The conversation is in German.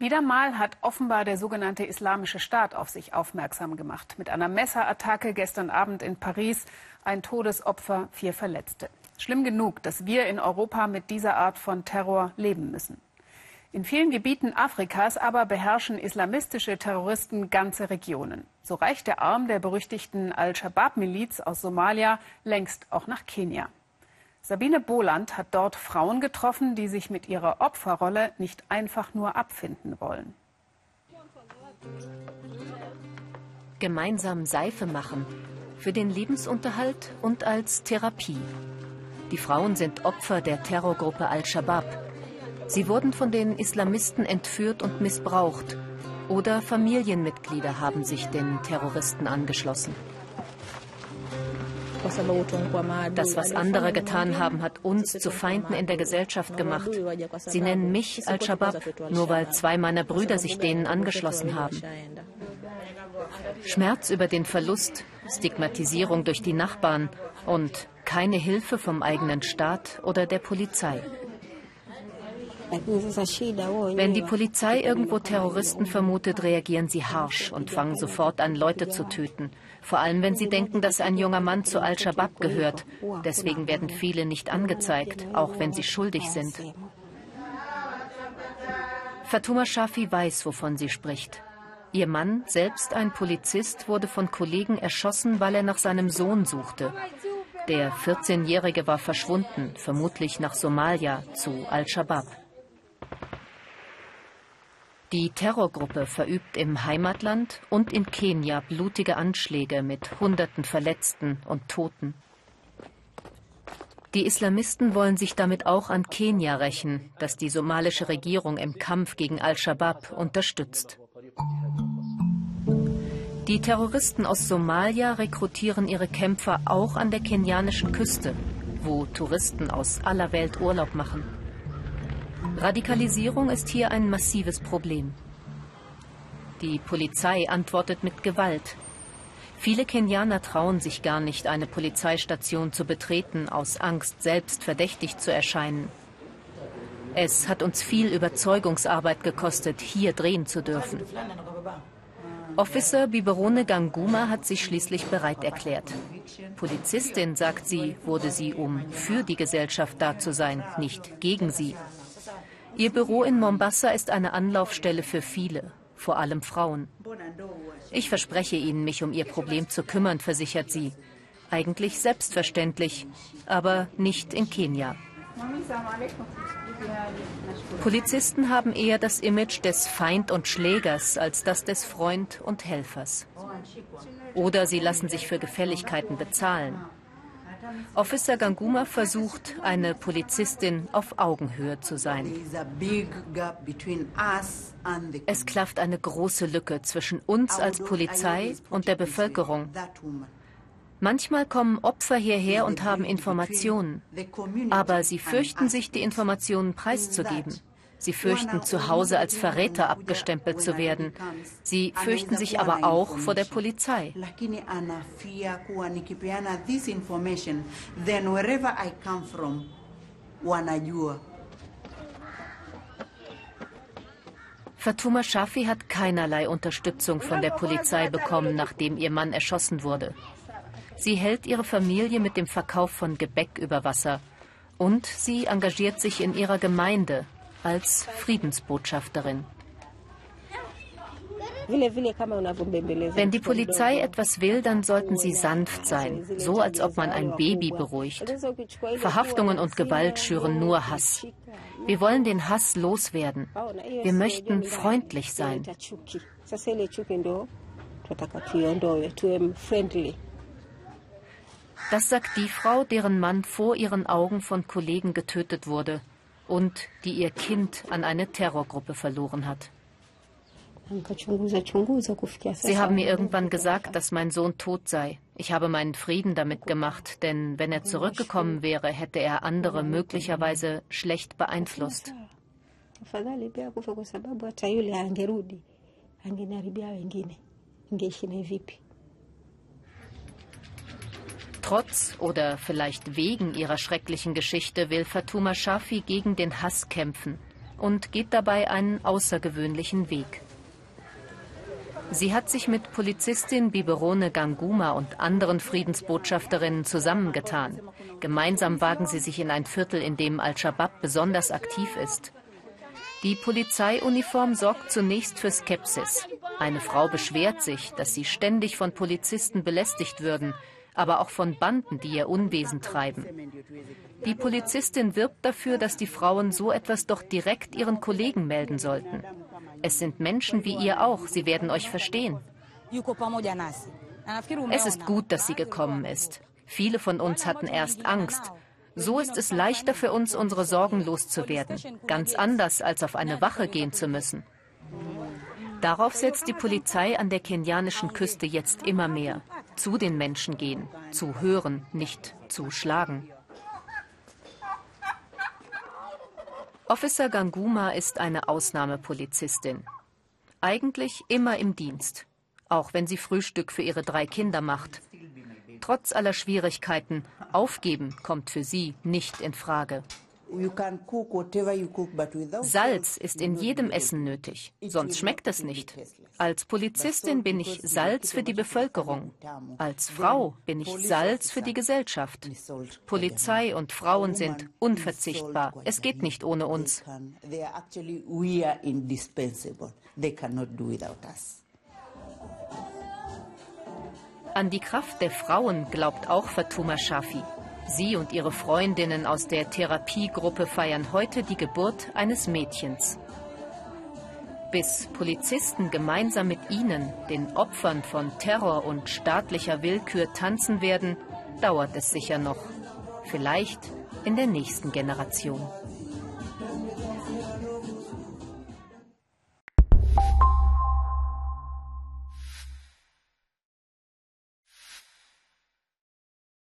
Wieder mal hat offenbar der sogenannte Islamische Staat auf sich aufmerksam gemacht. Mit einer Messerattacke gestern Abend in Paris ein Todesopfer, vier Verletzte. Schlimm genug, dass wir in Europa mit dieser Art von Terror leben müssen. In vielen Gebieten Afrikas aber beherrschen islamistische Terroristen ganze Regionen. So reicht der Arm der berüchtigten Al-Shabaab-Miliz aus Somalia längst auch nach Kenia. Sabine Boland hat dort Frauen getroffen, die sich mit ihrer Opferrolle nicht einfach nur abfinden wollen. Gemeinsam Seife machen, für den Lebensunterhalt und als Therapie. Die Frauen sind Opfer der Terrorgruppe Al-Shabaab. Sie wurden von den Islamisten entführt und missbraucht. Oder Familienmitglieder haben sich den Terroristen angeschlossen. Das, was andere getan haben, hat uns zu Feinden in der Gesellschaft gemacht. Sie nennen mich Al-Shabaab, nur weil zwei meiner Brüder sich denen angeschlossen haben. Schmerz über den Verlust, Stigmatisierung durch die Nachbarn und keine Hilfe vom eigenen Staat oder der Polizei. Wenn die Polizei irgendwo Terroristen vermutet, reagieren sie harsch und fangen sofort an, Leute zu töten. Vor allem, wenn sie denken, dass ein junger Mann zu Al-Shabaab gehört. Deswegen werden viele nicht angezeigt, auch wenn sie schuldig sind. Fatuma Shafi weiß, wovon sie spricht. Ihr Mann, selbst ein Polizist, wurde von Kollegen erschossen, weil er nach seinem Sohn suchte. Der 14-Jährige war verschwunden, vermutlich nach Somalia zu Al-Shabaab. Die Terrorgruppe verübt im Heimatland und in Kenia blutige Anschläge mit Hunderten Verletzten und Toten. Die Islamisten wollen sich damit auch an Kenia rächen, das die somalische Regierung im Kampf gegen Al-Shabaab unterstützt. Die Terroristen aus Somalia rekrutieren ihre Kämpfer auch an der kenianischen Küste, wo Touristen aus aller Welt Urlaub machen. Radikalisierung ist hier ein massives Problem. Die Polizei antwortet mit Gewalt. Viele Kenianer trauen sich gar nicht, eine Polizeistation zu betreten, aus Angst, selbst verdächtig zu erscheinen. Es hat uns viel Überzeugungsarbeit gekostet, hier drehen zu dürfen. Officer Biberone Ganguma hat sich schließlich bereit erklärt. Polizistin, sagt sie, wurde sie, um für die Gesellschaft da zu sein, nicht gegen sie. Ihr Büro in Mombasa ist eine Anlaufstelle für viele, vor allem Frauen. Ich verspreche Ihnen, mich um Ihr Problem zu kümmern, versichert sie. Eigentlich selbstverständlich, aber nicht in Kenia. Polizisten haben eher das Image des Feind und Schlägers als das des Freund und Helfers. Oder sie lassen sich für Gefälligkeiten bezahlen. Officer Ganguma versucht, eine Polizistin auf Augenhöhe zu sein. Es klafft eine große Lücke zwischen uns als Polizei und der Bevölkerung. Manchmal kommen Opfer hierher und haben Informationen, aber sie fürchten sich, die Informationen preiszugeben. Sie fürchten, zu Hause als Verräter abgestempelt zu werden. Sie fürchten sich aber auch vor der Polizei. Fatuma Shafi hat keinerlei Unterstützung von der Polizei bekommen, nachdem ihr Mann erschossen wurde. Sie hält ihre Familie mit dem Verkauf von Gebäck über Wasser. Und sie engagiert sich in ihrer Gemeinde als Friedensbotschafterin. Wenn die Polizei etwas will, dann sollten sie sanft sein, so als ob man ein Baby beruhigt. Verhaftungen und Gewalt schüren nur Hass. Wir wollen den Hass loswerden. Wir möchten freundlich sein. Das sagt die Frau, deren Mann vor ihren Augen von Kollegen getötet wurde und die ihr Kind an eine Terrorgruppe verloren hat. Sie haben mir irgendwann gesagt, dass mein Sohn tot sei. Ich habe meinen Frieden damit gemacht, denn wenn er zurückgekommen wäre, hätte er andere möglicherweise schlecht beeinflusst. Trotz oder vielleicht wegen ihrer schrecklichen Geschichte will Fatuma Shafi gegen den Hass kämpfen. und geht dabei einen außergewöhnlichen Weg. Sie hat sich mit Polizistin Biberone Ganguma und anderen Friedensbotschafterinnen zusammengetan. Gemeinsam wagen sie sich in ein Viertel, in dem Al-Shabaab besonders aktiv ist. Die Polizeiuniform sorgt zunächst für Skepsis. Eine Frau beschwert sich, dass sie ständig von Polizisten belästigt würden, aber auch von Banden, die ihr Unwesen treiben. Die Polizistin wirbt dafür, dass die Frauen so etwas doch direkt ihren Kollegen melden sollten. Es sind Menschen wie ihr auch, sie werden euch verstehen. Es ist gut, dass sie gekommen ist. Viele von uns hatten erst Angst. So ist es leichter für uns, unsere Sorgen loszuwerden. Ganz anders, als auf eine Wache gehen zu müssen. Darauf setzt die Polizei an der kenianischen Küste jetzt immer mehr. Zu den Menschen gehen, zu hören, nicht zu schlagen. Officer Ganguma ist eine Ausnahmepolizistin. Eigentlich immer im Dienst, auch wenn sie Frühstück für ihre drei Kinder macht. Trotz aller Schwierigkeiten, aufgeben kommt für sie nicht in Frage. Salz ist in jedem Essen nötig, sonst schmeckt es nicht. Als Polizistin bin ich Salz für die Bevölkerung. Als Frau bin ich Salz für die Gesellschaft. Polizei und Frauen sind unverzichtbar. Es geht nicht ohne uns. An die Kraft der Frauen glaubt auch Fatuma Shafi. Sie und ihre Freundinnen aus der Therapiegruppe feiern heute die Geburt eines Mädchens. Bis Polizisten gemeinsam mit ihnen, den Opfern von Terror und staatlicher Willkür, tanzen werden, dauert es sicher noch. Vielleicht in der nächsten Generation.